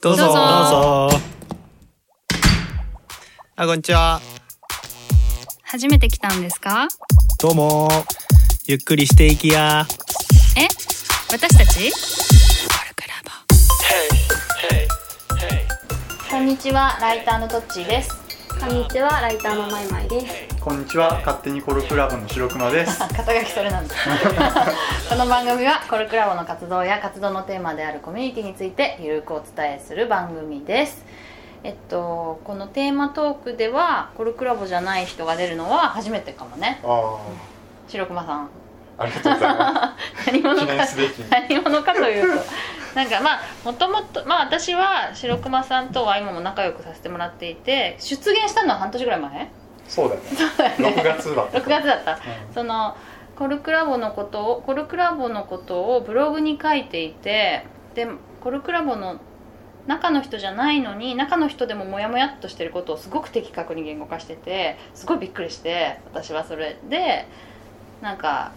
どうぞ。どうぞ。どうぞ。あこんにちは。初めて来たんですか？どうも。ゆっくりしていきや。え？私たち？こんにちは、ライターのトッチーです。こんにちは、ライターのまいまいです。こんにちは、勝手にコルクラブの白熊です。肩書きそれなんだ。この番組はコルクラボの活動や活動のテーマであるコミュニティについてゆるくお伝えする番組です。えっと、このテーマトークではコルクラボじゃない人が出るのは初めてかもね。あ白熊さん。あ、ありがとうございま 何者か何者かというとなんかまあもともとまあ私は白熊さんとは今も仲良くさせてもらっていて出現したのは半年ぐらい前す。そうだね。6月だった。6月だった、うん。そのコルクラボのことをコルクラボのことをブログに書いていてでコルクラボの中の人じゃないのに中の人でもモヤモヤっとしてることをすごく的確に言語化しててすごいびっくりして私はそれでなんか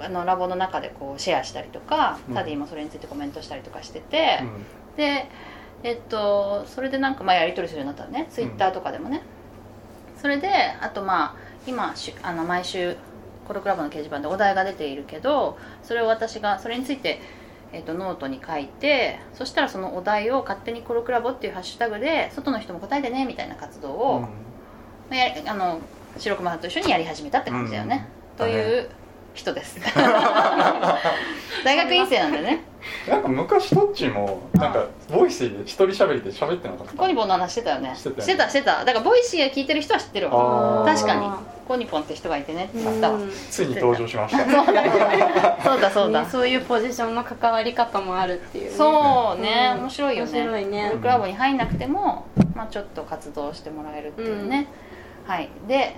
あのラボの中でこうシェアしたりとか、うん。タディもそれについてコメントしたりとかしてて、うん。でえっとそれでなんかまあやり取りするようになったのね。ツイッターとかでもね、それであとまあ今しあの毎週コルクラブの掲示板でお題が出ているけどそれを私がそれについて、えっとノートに書いてそしたらそのお題を勝手にコルクラボっていうハッシュタグで外の人も答えてねみたいな活動を、まあやあの白熊さんと一緒にやり始めたって感じだよね、うん。という人です。大学院生なんでね。なんか昔トッチーもなんか Voicy で一人喋りで喋ってなかった。コニポンの話してたよね。してたよね。してたしてた。だから Voicy が聞いてる人は知ってるわ。確かに。コニポンって人がいてね。ってあったついに登場しました。そうだそうだ。ね。そういうポジションの関わり方もあるっていう。ね。そうね。うん。面白いよね。面白いね。クラボに入んなくても、まあ、ちょっと活動してもらえるっていうね、はい。で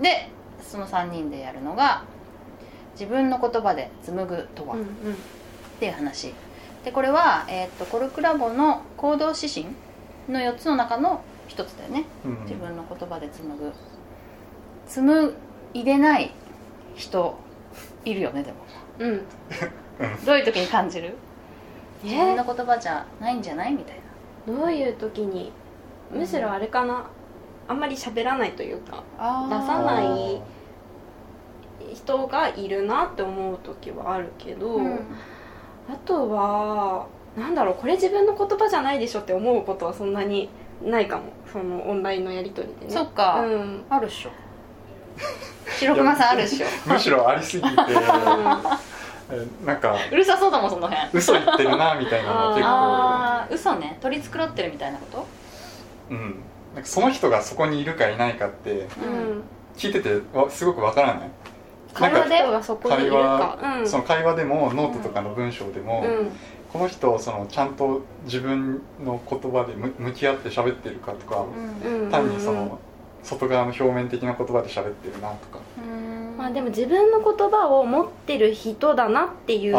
でその3人でやるのが自分の言葉で紡ぐとは、うんっうん。ていう話。でこれは、えー、とコルクラボの行動指針の4つの中の1つだよね。うん自分の言葉で紡ぐ。紡いでない人いるよねでも。うん。どういう時に感じる？え？自分の言葉じゃないんじゃない？みたいな。どういう時に？むしろあれかな？あんまり喋らないというか出さない人がいるなって思う時はあるけど、うん。あとはなんだろうこれ自分の言葉じゃないでしょって思うことはそんなにないかも。そのオンラインのやり取りでね。そっか、うん。あるっしょ。白熊さんあるっしょ。むしろありすぎて、え なんかうるさそうだもんその辺。嘘言ってるなみたいなの結構、ああ嘘ね。取り繕ってるみたいなこと？うん。なんかその人がそこにいるかいないかってうん。聞いててわすごくわからない。会話で？人がそこにいるかうん。その会話でもノートとかの文章でも、うん。この人そのちゃんと自分の言葉で向向き合って喋ってるかとか、うん。うん単にその外側の表面的な言葉で喋ってるなとか、うん。まあでも自分の言葉を持ってる人だなっていう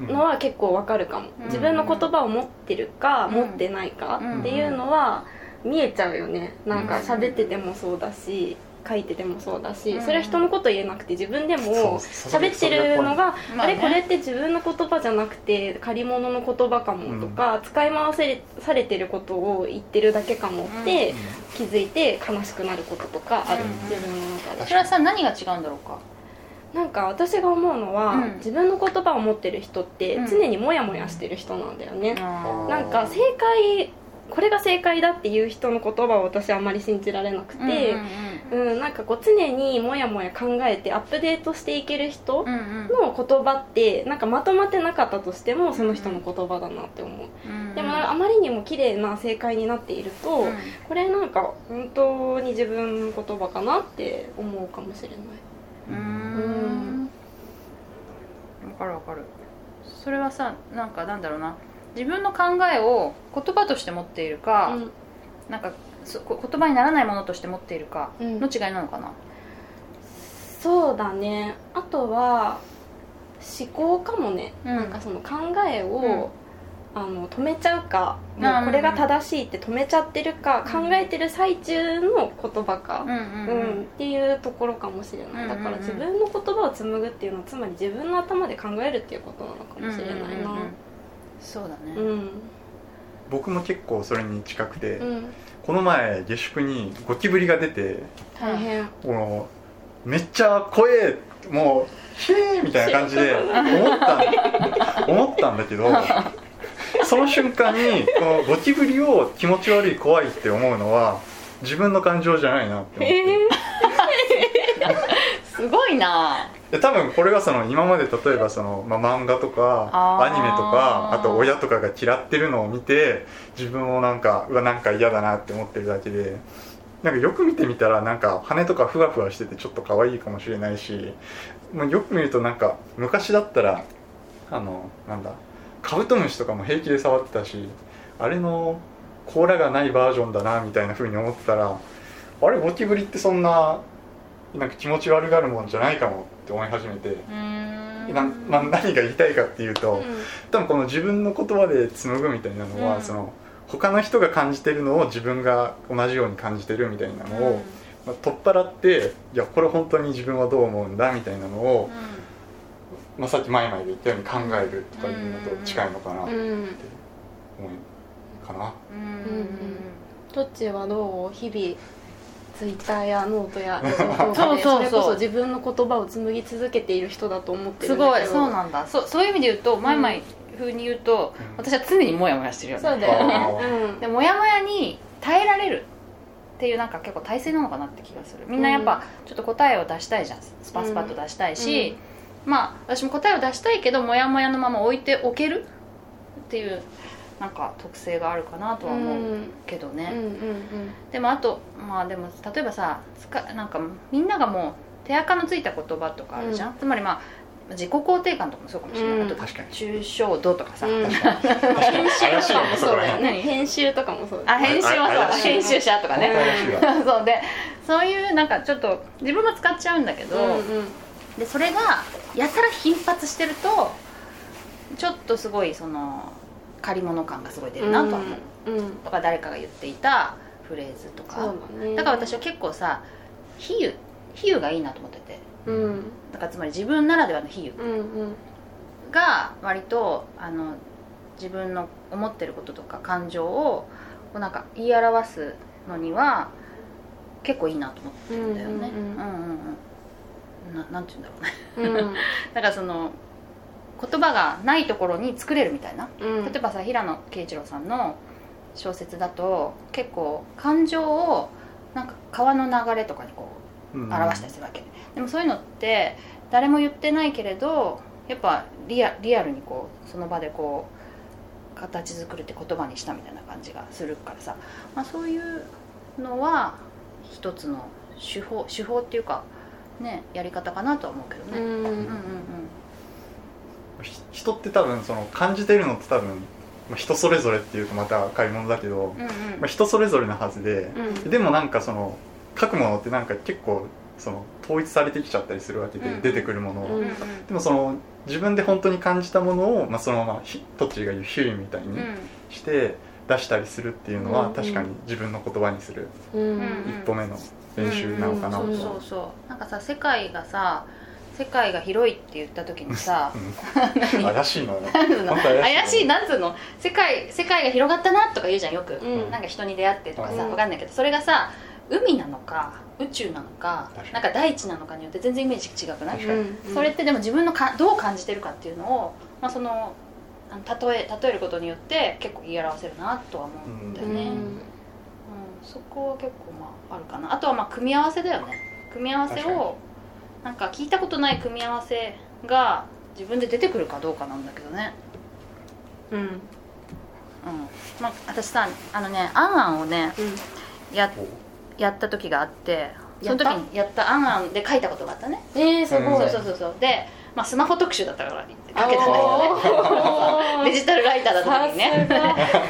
のは結構わかるかも、うん。自分の言葉を持ってるか、うん。持ってないかうんっていうのは見えちゃうよね。なんかうん。喋っててもそうだし書いててもそうだし、うん。それは人のこと言えなくて自分でそも喋ってるのが、まあれこれって自分の言葉じゃなくて借り物の言葉かもとか、使い回せされてることを言ってるだけかもってうん。気づいて悲しくなることとかある、うん。自分の中で。それはさ何が違うんだろうか？なんか私が思うのは、うん。自分の言葉を持ってる人ってうん。常にモヤモヤしてる人なんだよね、あなんか正解これが正解だっていう人の言葉を私はあんまり信じられなくーて、うんうんうんなんかこう常にモヤモヤ考えてアップデートしていける人うんうんの言葉ってなんかまとまってなかったとしてもその人の言葉だなって思う、うんでもあまりにも綺麗な正解になっていると、うん。これなんか本当に自分の言葉かなって思うかもしれない。うん。わかるわかる。それはさなんかなんだろうな自分の考えを言葉として持っているか、うん。なんか言葉にならないものとして持っているかうん。の違いなのかな、そうだね。あとは思考かもね、うん。なんかその考えを、あの止めちゃうかうんもうこれが正しいって止めちゃってるか、考えてる最中の言葉か、うんううん。うんっていうところかもしれない、うんうんうん。だから自分の言葉を紡ぐっていうのはつまり自分の頭で考えるっていうことなのかもしれないな。うんうんうんうんそうだね、うん。僕も結構それに近くて、うん。この前下宿にゴキブリが出て大変。もうめっちゃ怖えもうヒーみたいな感じで思ったん思ったんだけどその瞬間にこのゴキブリを気持ち悪い怖いって思うのは自分の感情じゃないなって思って、すごいな。で多分これがその今まで例えばその、まあ、漫画とかアニメとかあと親とかが嫌ってるのを見て自分もなんかうわなんか嫌だなって思ってるだけでなんかよく見てみたらなんか羽とかふわふわしててちょっと可愛いかもしれないし、まあ、よく見るとなんか昔だったらあのなんだカブトムシとかも平気で触ってたしあれの甲羅がないバージョンだなみたいな風に思ってたらあれゴキブリってそんななんか気持ち悪がるもんじゃないかもって思い始めて。なまあ、何が言いたいかっていうと、多分この自分の言葉で紡ぐみたいなのは、うん。その他の人が感じてるのを自分が同じように感じてるみたいなのを、まあ、取っ払っていやこれ本当に自分はどう思うんだみたいなのを、まあ、さっき前々で言ったように考えるとかいうのと近いのかなってうん。思うかな。うんうんうん。どっちはどう？日々ツイッターやノートや そうそうそう。それこそ自分の言葉を紡ぎ続けている人だと思ってるすんだけど。ごい。そうなんだ。そうそういう意味で言うと前々風に言うと、うん。私は常にモヤモヤしてるよね。そうだよね。ん。でモヤモヤに耐えられるっていうなんか結構耐性なのかなって気がする。みんなやっぱちょっと答えを出したいじゃん。スパスパッと出したいし、まあ私も答えを出したいけどモヤモヤのまま置いておけるっていうなんか特性があるかなとは思うけどね、うん。うんでもあとまあでも例えばさつかなんかみんながもう手垢のついた言葉とかあるじゃん、つまりまあ自己肯定感とかもそうかもしれない、うん。あと確かに。抽象度とかさ、うん。うん確かに。怪しいよねそそうだよね。編集とかもそうだあ編集はそう編集者とかね、そうでそういうなんかちょっと自分も使っちゃうんだけど、うんうんでそれがやたら頻発してるとちょっとすごいその借り物感がすごい出るなとは思う、うんとか誰かが言っていたフレーズとか。だね。だから私は結構さ比喩比喩がいいなと思ってて。うん。だからつまり自分ならではの比喩うんうん。が割とあの自分の思ってることとか感情をこうなんか言い表すのには結構いいなと思ってるんだよね。うんうんうん。うんうんうん。ななんて言うんだろうね。うん。だからその言葉がないところに作れるみたいな。うん。例えばさ平野啓一郎さんの小説だと結構感情をなんか川の流れとかにこううん。表したりするわけ、でもそういうのって誰も言ってないけれどやっぱリアリアルにこうその場でこう形作るって言葉にしたみたいな感じがするからさ、まあ、そういうのは一つの手法手法っていうかねやり方かなとは思うけどね、うん。うん、うんうん。ひ人って多分その感じてるのって多分、まあ、人それぞれっていうとまた買い物だけど、うんうん。まあ、人それぞれなはずで、うん。でもなんかその書くものってなんか結構その統一されてきちゃったりするわけで、うん出てくるものを、うんうん。でもその自分で本当に感じたものを、まあ、そのままひトッチーが言う比喩みたいにうん。うんして出したりするっていうのは、うん確かに自分の言葉にするうんうん。一歩目の練習なのかなと、そうそうそう。なんかさ世界がさ世界が広いって言った時にさうん。怪しいな怪しいなんつうの？世界世界が広がったなとか言うじゃんよく、うん。なんか人に出会ってとかさ、うん。わかんないけど。それがさ海なのか宇宙なのかなんか大地なのかによって全然イメージ違くない、それってでも自分のかどう感じてるかっていうのを、まあ、そのあの例え例えることによって結構言い表せるなとは思うんだよね、うん。そこは結構まああるかな。あとはまあ組み合わせだよね。組み合わせをなんか聞いたことない組み合わせが自分で出てくるかどうかなんだけどね。うん。うん。まあ私さあのね「あんあん」をねややった時があってその時にやった「あんあん」で書いたことがあったね。えー、すごい。そうそうそうそう。で、まあ、スマホ特集だったから書けたんだけどね。あ デジタルライターだった時にね。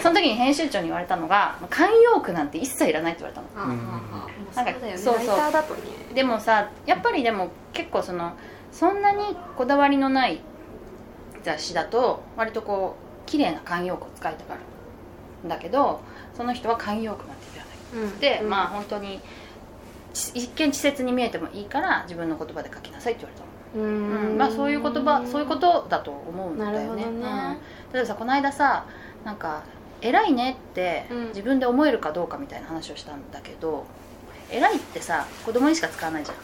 その時に編集長に言われたのが慣用句なんて一切いらないって言われたの。がうん。そうだよね。そうそう。ライターだとね。でもさやっぱりでも結構そのそんなにこだわりのない雑誌だと割とこう綺麗な慣用句を使いたがるんだけどその人は慣用句なんていらない。うん。で、うん。まあ本当にち一見稚拙に見えてもいいから自分の言葉で書きなさいって言われたのううん。んまあ、そういう言葉そういうことだと思うんだよね。なるほどね。うん。例えばさこの間さなんか偉いねってうん。自分で思えるかどうかみたいな話をしたんだけど偉いってさ子供にしか使わないじゃん。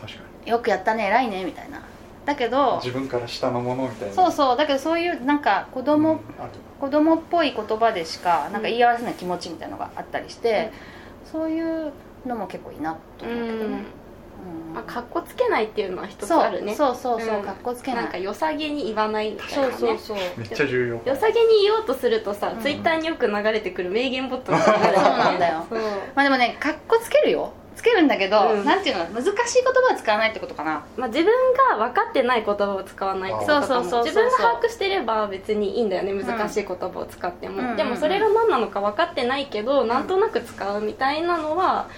確かよくやったね偉いねみたいな。だけにど自分から下のものみたいな。そうそう。だけどそういうなんか子供、うん。子供っぽい言葉でしかなんか言い表せない気持ちみたいなのがあったりして、そういうのも結構いいなとうん思うけどね、うんまあ、かっこつけないっていうのは一つあるね。そうそうそう、うん。かっこつけない。なんか良さげに言わないみたいなね。そうそうそう。めっちゃ重要。良さげに言おうとするとさ、うん。ツイッターによく流れてくる名言ボットみたいになる。そうなんだよ。まあでもねかっこつけるよ。つけるんだけど、うん。なんていうの？難しい言葉を使わないってことかな。まあ、自分が分かってない言葉を使わないってことかも。そうそうそうそう自分が把握してれば別にいいんだよね難しい言葉を使っても、うん。でもそれが何なのか分かってないけど、なんとなく使うみたいなのは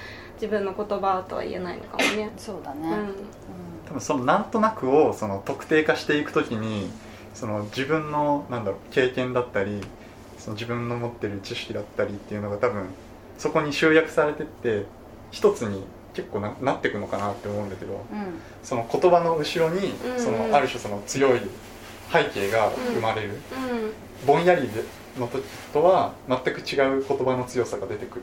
自分の言葉とは言えないのかもね、そうだね、うん。多分そのなんとなくをその特定化していくときにその自分のなんだろう経験だったりその自分の持ってる知識だったりっていうのが多分そこに集約されてって一つに結構ななっていくのかなって思うんだけどうん。その言葉の後ろにうん。そのある種その強い背景が生まれる、うん。ぼんやりの時とは全く違う言葉の強さが出てくる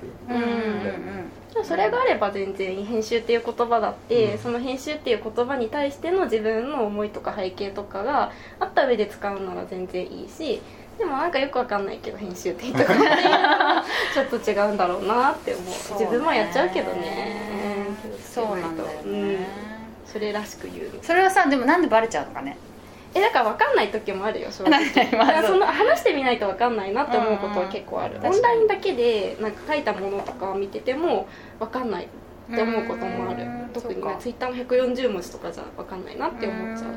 それがあれば全然編集っていう言葉だって、うん。その編集っていう言葉に対しての自分の思いとか背景とかがあった上で使うなら全然いいしでもなんかよくわかんないけど編集って言いたくないちょっと違うんだろうなって思う。自分もやっちゃうけどね。そうなんだよね、うん。それらしく言うそれはさでもなんでバレちゃうのかねえだから分かんない時もあるよ正直。だからその話してみないと分かんないなって思うことは結構ある、うんうんオンラインだけでなんか書いたものとかを見てても分かんないって思うこともある。うん特にそうか。ツイッターの140文字とかじゃ分かんないなって思っちゃう。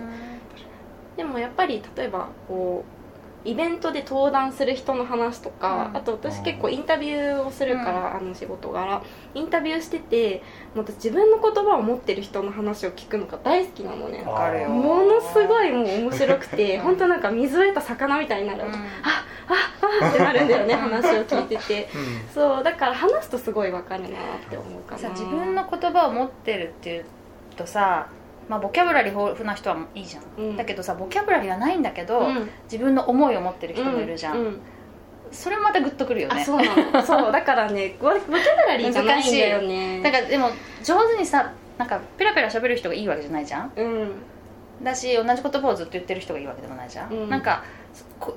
でもやっぱり例えばこうイベントで登壇する人の話とか、うん。あと私結構インタビューをするから、あの仕事柄。インタビューしてて私自分の言葉を持ってる人の話を聞くのが大好きなのね。わかるよ。ものすごいもう面白くてうん。本当なんか水を得た魚みたいになる、うん。ああってなるんだよね話を聞いてて。うん。そうだから話すとすごいわかるなって思うかな。さ自分の言葉を持ってるっていうとさまあボキャブラリー豊富な人はいいじゃん、うん。だけどさボキャブラリーがないんだけど、うん。自分の思いを持ってる人もいるじゃん、ううそれもまたグッとくるよね。あそうそうだからねボボキャブラリーじゃないんだよね。だからでも上手にさなんかペラペラ喋る人がいいわけじゃないじゃん。うん。だし同じ言葉をずっと言ってる人がいいわけでもないじゃん、うん。なんかこ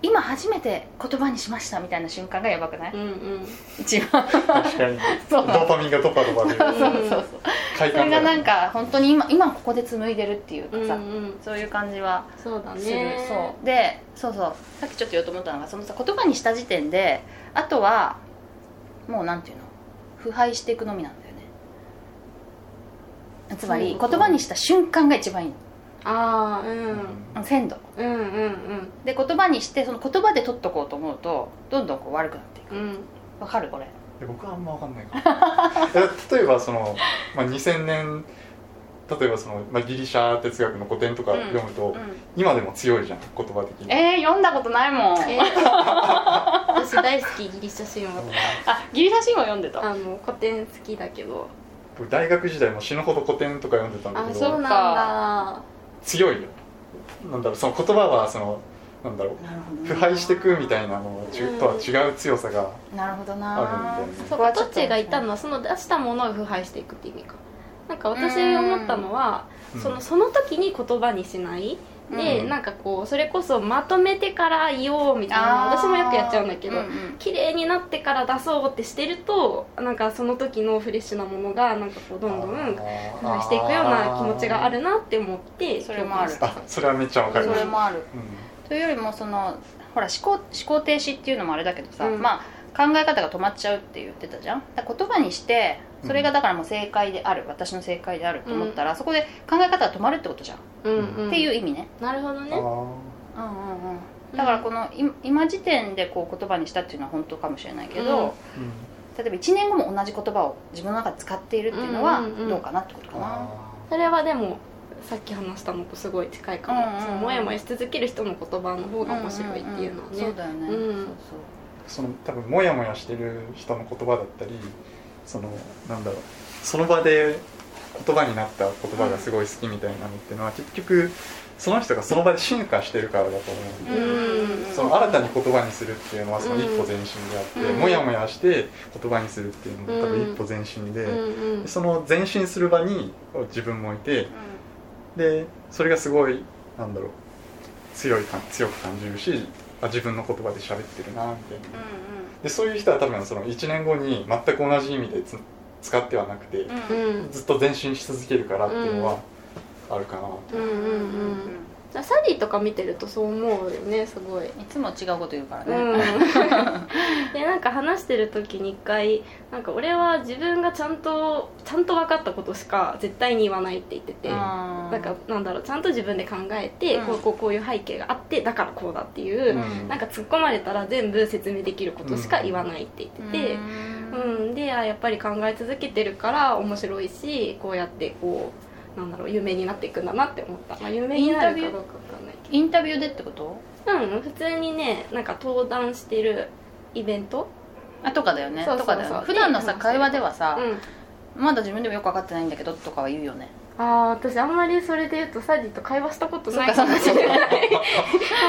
今初めて言葉にしましたみたいな瞬間がやばくない、うんうん。一番。確かに。そう。ドーパミンがドパドパ出る。そうそうそう。快それがなんか本当に今今ここで紡いでるっていうかうんうさ、ん。そういう感じは。そうだする、ねそう。でそうそう。さっきちょっと言おうと思ったのがそのさ言葉にした時点であとはもうなんていうの？腐敗していくのみなんだよね。つまり言葉にした瞬間が一番いいああうん。の鮮度。うんうんで言葉にしてその言葉で取っとこうと思うとどんどんこう悪くなっていく。うん。うんわかる？これ。え僕はあんま分かんないかも。え例えばその、まあ、2000年例えばその、まあ、ギリシャ哲学の古典とか読むと、今でも強いじゃん言葉的に。えー、読んだことないもん。えー。私大好きギリシャ神話。あギリシャ神話読んでた？あの古典好きだけど。僕大学時代も死ぬほど古典とか読んでたんだあけど。そうなんだ強いよ。なんだろうその言葉はそのなんだろう腐敗してくみたいなのちゅとは違う強さがなるほどあるなんだよねそうこはちょっとどっちが言ったの？はその出したものが腐敗していくって意味か。なんか私思ったのはうん。そのその時に言葉にしないで、うん。なんかこうそれこそまとめてから言おうみたいな私もよくやっちゃうんだけど、うんうん。綺麗になってから出そうってしてるとなんかその時のフレッシュなものがなんかこうどんどんしていくような気持ちがあるなって思ってそれもある。あそれはめっちゃわかるそれもある。うん。というよりもそのほら思考思考停止っていうのもあれだけどさ、うん。まあ考え方が止まっちゃうって言ってたじゃん？だ言葉にしてそれがだからもう正解である、私の正解であると思ったら、そこで考え方が止まるってことじゃん、うんうん。っていう意味ね、なるほどね。うんうんうん。だからこのい今時点でこう言葉にしたっていうのは本当かもしれないけど、うん。うん例えば1年後も同じ言葉を自分の中で使っているっていうのはうんうんうん。どうかなってことかな、あそれはでもさっき話したのとすごい近いかも、うんうんもやもやし続ける人の言葉の方が面白いっていうのはね、んんん。そうだよね、うん。そうーその多分モヤモヤしてる人の言葉だったりそのなんだろうその場で言葉になった言葉がすごい好きみたいなのっていうのは結局その人がその場で進化してるからだと思うんうん。その新たに言葉にするっていうのはその一歩前進であって、うん。もやもやして言葉にするっていうのも多分一歩前進で、その前進する場に自分もいてでそれがすごいなんだろう強いか強く感じるしあ自分の言葉で喋ってるなみたいな。でそういう人は多分その1年後に全く同じ意味でつ使ってはなくて、うん。うん。うんずっと前進し続けるからっていうのはあるかな。と、うんうんうんサリーとか見てるとそう思うよねすごい。いつも違うこと言うからね、うん、でなんか話してる時に一回なんか俺は自分がちゃんとちゃんと分かったことしか絶対に言わないって言ってて、なんかなんだろうちゃんと自分で考えて、うん。こうこうこういう背景があってだからこうだっていう、うん。なんか突っ込まれたら全部説明できることしか言わないって言ってて、うん。であやっぱり考え続けてるから面白いしこうやってこうなんだろう有名になっていくんだなって思った、まあ、有名になるかどうかわかんないけインタビューでってこと？どうん普通にねなんか登壇してるイベント？あとかだよね。そうそうそう。とかだよね。普段のさで会話ではさ、うん。まだ自分でもよく分かってないんだけどとかは言うよね。ああ私あんまりそれで言うとサディと会話したことない。かもしれない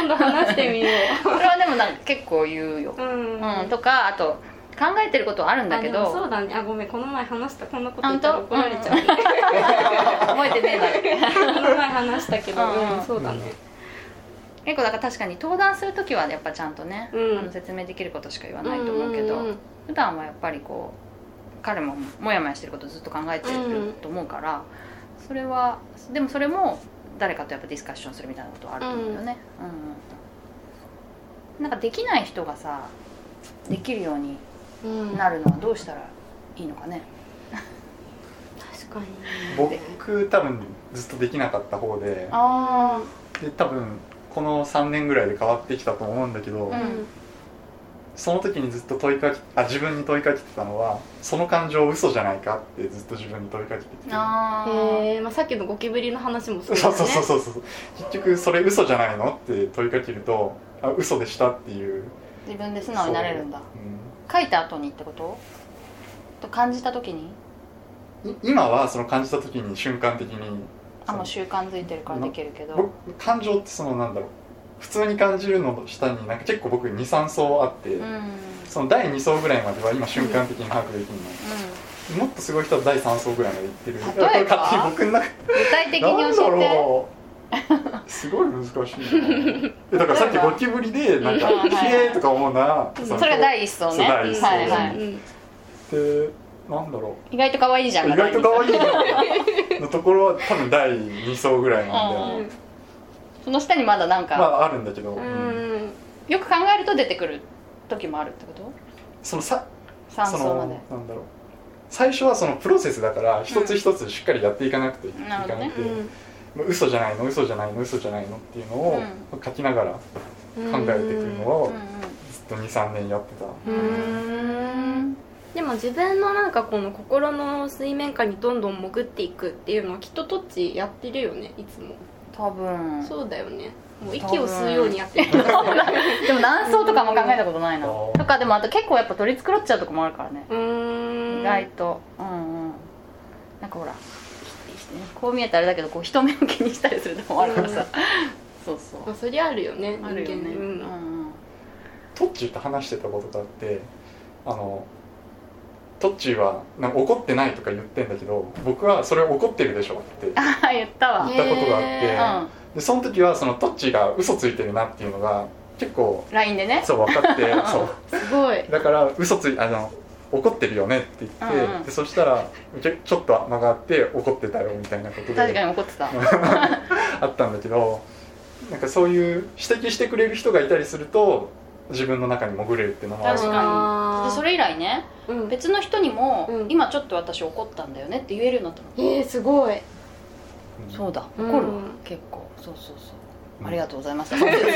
今度話してみよ それはでもなんか結構言うよ、ううん、うん、とかあと考えてることはあるんだけあでもそどうだね。あごめんこの前話したこんなこと言ったら怒られちゃう、覚えてねえだろ。この前話したけど、うんうん、そうだね。結構だから確かに登壇する時はやっぱちゃんとね、うん。あの説明できることしか言わないと思うけど、んんん。普段はやっぱりこう彼もモヤモヤしてることずっと考えてると思うから、それはでもそれも誰かとやっぱディスカッションするみたいなことはあると思うよね、うん。うんなんかできない人がさできるようにうんなるのはどうしたらいいのかね、確かに僕多分ずっとできなかった方であで多分この3年ぐらいで変わってきたと思うん。だけど、うん。その時にずっと問いかけあ自分に問いかけてたのはその感情嘘じゃないかってずっと自分に問いかけてきてあへえ、まあ、さっきのゴキブリの話もそうそうよねそうそうそうそう結局それ嘘じゃないのって問いかけるとあ嘘でしたっていう、自分で素直になれるん。だうん。書いた後にってこと？と感じた時に？今はその感じた時に瞬間的にあもう習慣づいてるからできるけど。僕感情ってそのなんだろう。普通に感じるのの下になんか結構僕23層あって、うん。うんその第2層ぐらいまでは今瞬間的に把握できるの、もっとすごい人は第3層ぐらいまでいってる。例えば？僕の中具体的になんだ教えてすごい難しいな えだからさっきゴキブリでなんか「うんひえ」とか思うな。それが第一層ね。第一層はいはい。うんでなんだろ意外と可愛いじゃうん意外と可愛いのところは多分第2層ぐらいなんで、うん。その下にまだなんか、まああるんだけど、うん。うん。よく考えると出てくる時もあるってこと？そのさ3その層まで。なんだろう。最初はそのプロセスだから一つ一つしっかりやっていかなくていけなくて、う嘘じゃないの？嘘じゃないの？嘘じゃないの？っていうのを書きながら考えていくのをずっと23年やってた、でも自分のなんかこの心の水面下にどんどん潜っていくっていうのはきっとトッチやってるよね？いつも。多分。そうだよね。もう息を吸うようにやってる。でも何層とかも考えたことないな。うん。とかでもあと結構やっぱ取り繕っちゃうとこもあるからね。意外と。うんうん。なんかほらこう見えたらあれだけどこう人目を気にしたりするとこもあるからさ、そうそう。まあそりゃあるよねあるよね、人間うんうん。トッチーと話してたことがあってあのトッチーはなんか怒ってないとか言ってんだけど僕はそれ怒ってるでしょってああ言ったわ。言ったことがあって、へうん。でその時はそのトッチーが嘘ついてるなっていうのが結構 LINE でねそう分かってそうすごいだから嘘ついあの怒ってるよねって言って、うんうん。でそしたらちょちょっと間があって怒ってたよみたいなことで。確かに怒ってた。あったんだけどなんかそういう指摘してくれる人がいたりすると自分の中に潜れるっていうのもある。確かに。でそれ以来ねうん。別の人にも、うん。今ちょっと私怒ったんだよねって言えるようになったのえー、すごい。うんそうだうん。怒るわ、結構。そうそうそう、うんありがとうございます。い。やい。やい。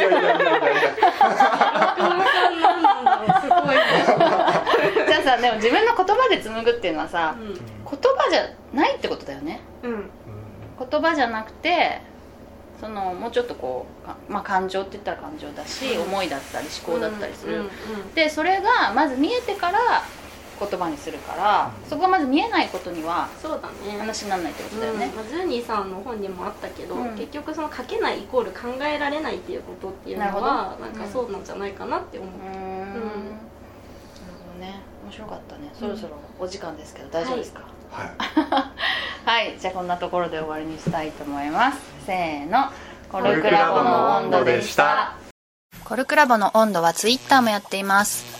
じゃあさでも自分の言葉で紡ぐってい。うのはさうん言葉じゃない。ってことだよねうんうん言葉じゃなくてそのもうちょっとこうかまあ感情って言ったら感情だし、思い。だったり思考だったりする、うんうんでそれがまず見えてから言葉にするから、うんそこがまず見えないことにはそうだね。話にならないってことだよね、うん。まあ、ズーニーさんの本にもあったけど、うん。結局その書けないイコール考えられないっていうことっていうのはなんかそうなんじゃないかなって思う、うーん。なるほどね。面白かったね。そろそろお時間ですけど大丈夫ですか？はい。はい、じゃあこんなところで終わりにしたいと思います。せーの。ココルクラボの温度でした。コルクラボの温度はツイッターもやっています